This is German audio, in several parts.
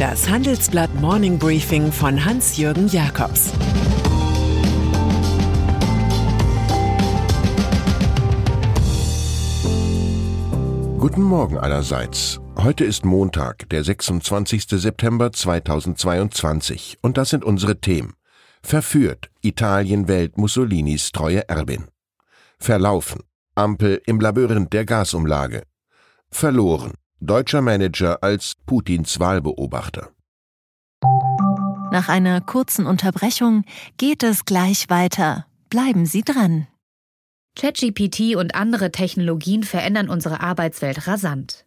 Das Handelsblatt Morning Briefing von Hans-Jürgen Jakobs Guten Morgen allerseits. Heute ist Montag, der 26. September 2022 und das sind unsere Themen. Verführt, Italien wählt Mussolinis treue Erbin. Verlaufen, Ampel im Labyrinth der Gasumlage. Verloren, deutscher Manager als Putins Wahlbeobachter. Nach einer kurzen Unterbrechung geht es gleich weiter. Bleiben Sie dran. ChatGPT und andere Technologien verändern unsere Arbeitswelt rasant.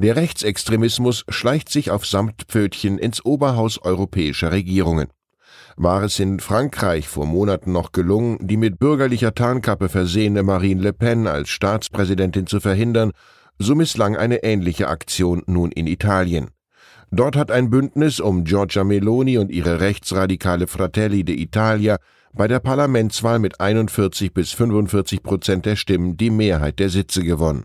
Der Rechtsextremismus schleicht sich auf Samtpfötchen ins Oberhaus europäischer Regierungen. War es in Frankreich vor Monaten noch gelungen, die mit bürgerlicher Tarnkappe versehene Marine Le Pen als Staatspräsidentin zu verhindern, so misslang eine ähnliche Aktion nun in Italien. Dort hat ein Bündnis um Giorgia Meloni und ihre rechtsradikale Fratelli d'Italia bei der Parlamentswahl mit 41 bis 45 Prozent der Stimmen die Mehrheit der Sitze gewonnen.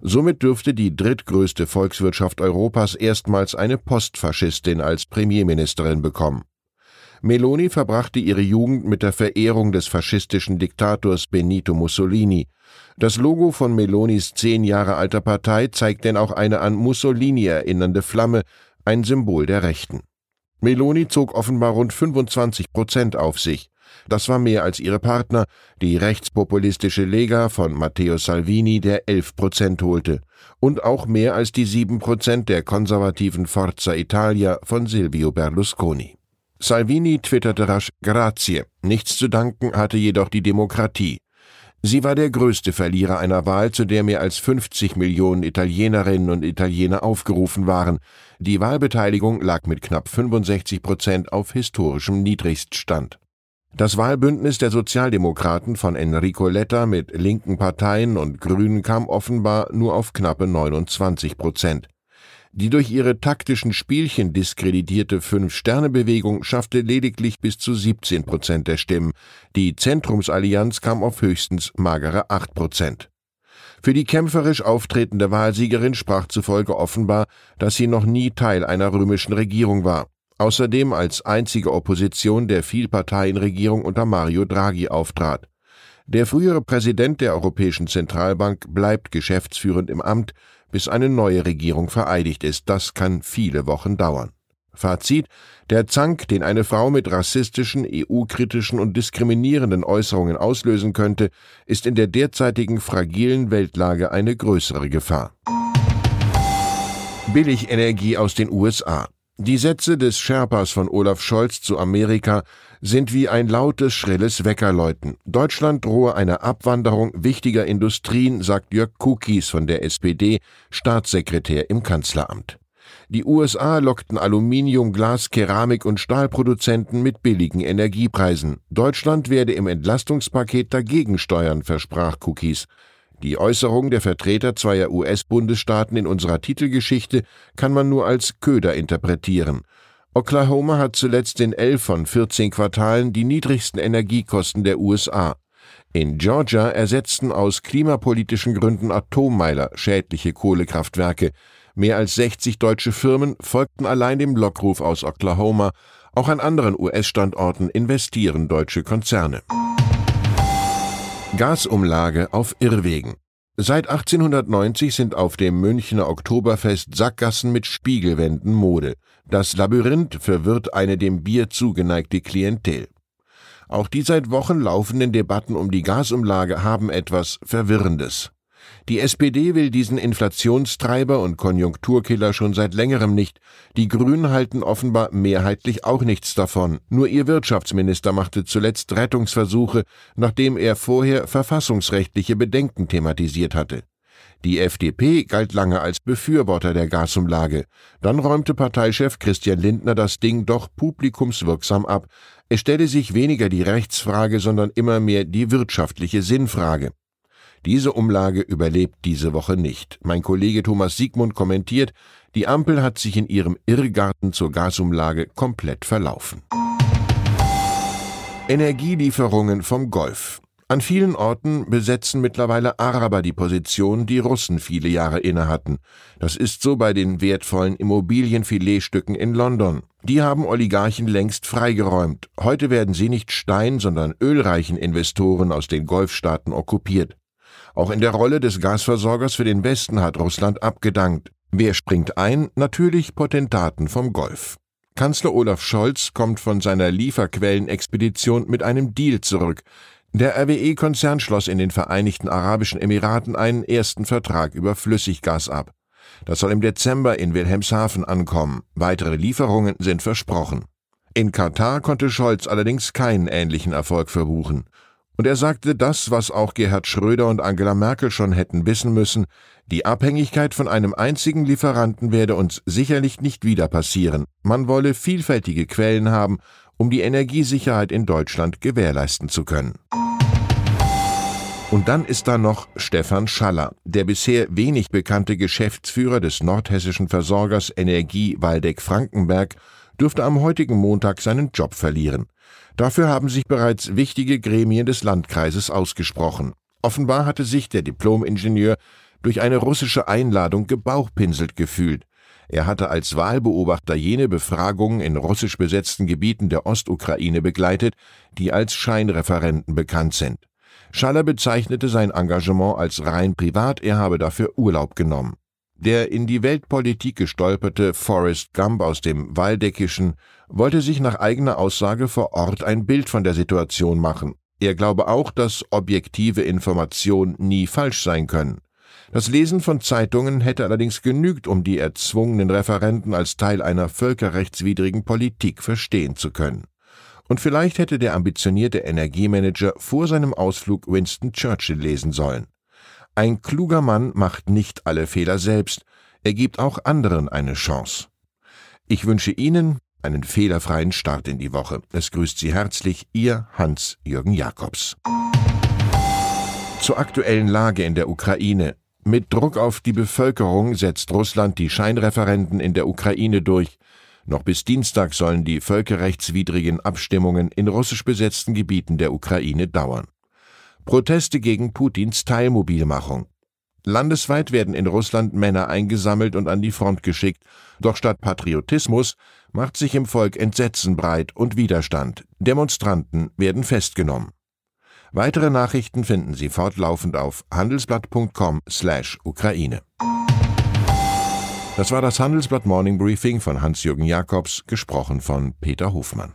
Somit dürfte die drittgrößte Volkswirtschaft Europas erstmals eine Postfaschistin als Premierministerin bekommen. Meloni verbrachte ihre Jugend mit der Verehrung des faschistischen Diktators Benito Mussolini. Das Logo von Melonis zehn Jahre alter Partei zeigt denn auch eine an Mussolini erinnernde Flamme, ein Symbol der Rechten. Meloni zog offenbar rund 25 Prozent auf sich. Das war mehr als ihre Partner, die rechtspopulistische Lega von Matteo Salvini, der 11 Prozent holte, und auch mehr als die 7 Prozent der konservativen Forza Italia von Silvio Berlusconi. Salvini twitterte rasch Grazie. Nichts zu danken hatte jedoch die Demokratie. Sie war der größte Verlierer einer Wahl, zu der mehr als 50 Millionen Italienerinnen und Italiener aufgerufen waren. Die Wahlbeteiligung lag mit knapp 65 Prozent auf historischem Niedrigststand. Das Wahlbündnis der Sozialdemokraten von Enrico Letta mit linken Parteien und Grünen kam offenbar nur auf knappe 29 Prozent. Die durch ihre taktischen Spielchen diskreditierte Fünf-Sterne-Bewegung schaffte lediglich bis zu 17 Prozent der Stimmen. Die Zentrumsallianz kam auf höchstens magere 8 Prozent. Für die kämpferisch auftretende Wahlsiegerin sprach zufolge offenbar, dass sie noch nie Teil einer römischen Regierung war. Außerdem als einzige Opposition der Vielparteienregierung unter Mario Draghi auftrat. Der frühere Präsident der Europäischen Zentralbank bleibt geschäftsführend im Amt, bis eine neue Regierung vereidigt ist. Das kann viele Wochen dauern. Fazit: Der Zank, den eine Frau mit rassistischen, EU-kritischen und diskriminierenden Äußerungen auslösen könnte, ist in der derzeitigen fragilen Weltlage eine größere Gefahr. Billigenergie aus den USA. Die Sätze des Sherpas von Olaf Scholz zu Amerika sind wie ein lautes, schrilles Weckerläuten. Deutschland drohe eine Abwanderung wichtiger Industrien, sagt Jörg Kukis von der SPD, Staatssekretär im Kanzleramt. Die USA lockten Aluminium, Glas, Keramik und Stahlproduzenten mit billigen Energiepreisen. Deutschland werde im Entlastungspaket dagegen steuern, versprach Cookies. Die Äußerung der Vertreter zweier US-Bundesstaaten in unserer Titelgeschichte kann man nur als Köder interpretieren. Oklahoma hat zuletzt in elf von 14 Quartalen die niedrigsten Energiekosten der USA. In Georgia ersetzten aus klimapolitischen Gründen Atommeiler schädliche Kohlekraftwerke. Mehr als 60 deutsche Firmen folgten allein dem Lockruf aus Oklahoma. Auch an anderen US-Standorten investieren deutsche Konzerne. Gasumlage auf Irrwegen. Seit 1890 sind auf dem Münchner Oktoberfest Sackgassen mit Spiegelwänden Mode. Das Labyrinth verwirrt eine dem Bier zugeneigte Klientel. Auch die seit Wochen laufenden Debatten um die Gasumlage haben etwas Verwirrendes. Die SPD will diesen Inflationstreiber und Konjunkturkiller schon seit längerem nicht. Die Grünen halten offenbar mehrheitlich auch nichts davon. Nur ihr Wirtschaftsminister machte zuletzt Rettungsversuche, nachdem er vorher verfassungsrechtliche Bedenken thematisiert hatte. Die FDP galt lange als Befürworter der Gasumlage. Dann räumte Parteichef Christian Lindner das Ding doch publikumswirksam ab. Es stelle sich weniger die Rechtsfrage, sondern immer mehr die wirtschaftliche Sinnfrage. Diese Umlage überlebt diese Woche nicht. Mein Kollege Thomas Siegmund kommentiert, die Ampel hat sich in ihrem Irrgarten zur Gasumlage komplett verlaufen. Energielieferungen vom Golf. An vielen Orten besetzen mittlerweile Araber die Position, die Russen viele Jahre innehatten. Das ist so bei den wertvollen Immobilienfiletstücken in London. Die haben Oligarchen längst freigeräumt. Heute werden sie nicht stein-, sondern ölreichen Investoren aus den Golfstaaten okkupiert. Auch in der Rolle des Gasversorgers für den Westen hat Russland abgedankt. Wer springt ein? Natürlich Potentaten vom Golf. Kanzler Olaf Scholz kommt von seiner Lieferquellenexpedition mit einem Deal zurück. Der RWE-Konzern schloss in den Vereinigten Arabischen Emiraten einen ersten Vertrag über Flüssiggas ab. Das soll im Dezember in Wilhelmshaven ankommen. Weitere Lieferungen sind versprochen. In Katar konnte Scholz allerdings keinen ähnlichen Erfolg verbuchen. Und er sagte das, was auch Gerhard Schröder und Angela Merkel schon hätten wissen müssen, die Abhängigkeit von einem einzigen Lieferanten werde uns sicherlich nicht wieder passieren. Man wolle vielfältige Quellen haben, um die Energiesicherheit in Deutschland gewährleisten zu können. Und dann ist da noch Stefan Schaller, der bisher wenig bekannte Geschäftsführer des nordhessischen Versorgers Energie Waldeck-Frankenberg, dürfte am heutigen Montag seinen Job verlieren. Dafür haben sich bereits wichtige Gremien des Landkreises ausgesprochen. Offenbar hatte sich der Diplomingenieur durch eine russische Einladung gebauchpinselt gefühlt. Er hatte als Wahlbeobachter jene Befragungen in russisch besetzten Gebieten der Ostukraine begleitet, die als Scheinreferenten bekannt sind. Schaller bezeichnete sein Engagement als rein privat, er habe dafür Urlaub genommen. Der in die Weltpolitik gestolperte Forrest Gump aus dem Waldeckischen wollte sich nach eigener Aussage vor Ort ein Bild von der Situation machen. Er glaube auch, dass objektive Informationen nie falsch sein können. Das Lesen von Zeitungen hätte allerdings genügt, um die erzwungenen Referenten als Teil einer völkerrechtswidrigen Politik verstehen zu können. Und vielleicht hätte der ambitionierte Energiemanager vor seinem Ausflug Winston Churchill lesen sollen. Ein kluger Mann macht nicht alle Fehler selbst, er gibt auch anderen eine Chance. Ich wünsche Ihnen einen fehlerfreien Start in die Woche. Es grüßt Sie herzlich Ihr Hans-Jürgen Jakobs. Zur aktuellen Lage in der Ukraine. Mit Druck auf die Bevölkerung setzt Russland die Scheinreferenten in der Ukraine durch. Noch bis Dienstag sollen die völkerrechtswidrigen Abstimmungen in russisch besetzten Gebieten der Ukraine dauern. Proteste gegen Putins Teilmobilmachung. Landesweit werden in Russland Männer eingesammelt und an die Front geschickt, doch statt Patriotismus macht sich im Volk Entsetzen breit und Widerstand. Demonstranten werden festgenommen. Weitere Nachrichten finden Sie fortlaufend auf handelsblatt.com/Ukraine. Das war das Handelsblatt Morning Briefing von Hans-Jürgen Jakobs, gesprochen von Peter Hofmann.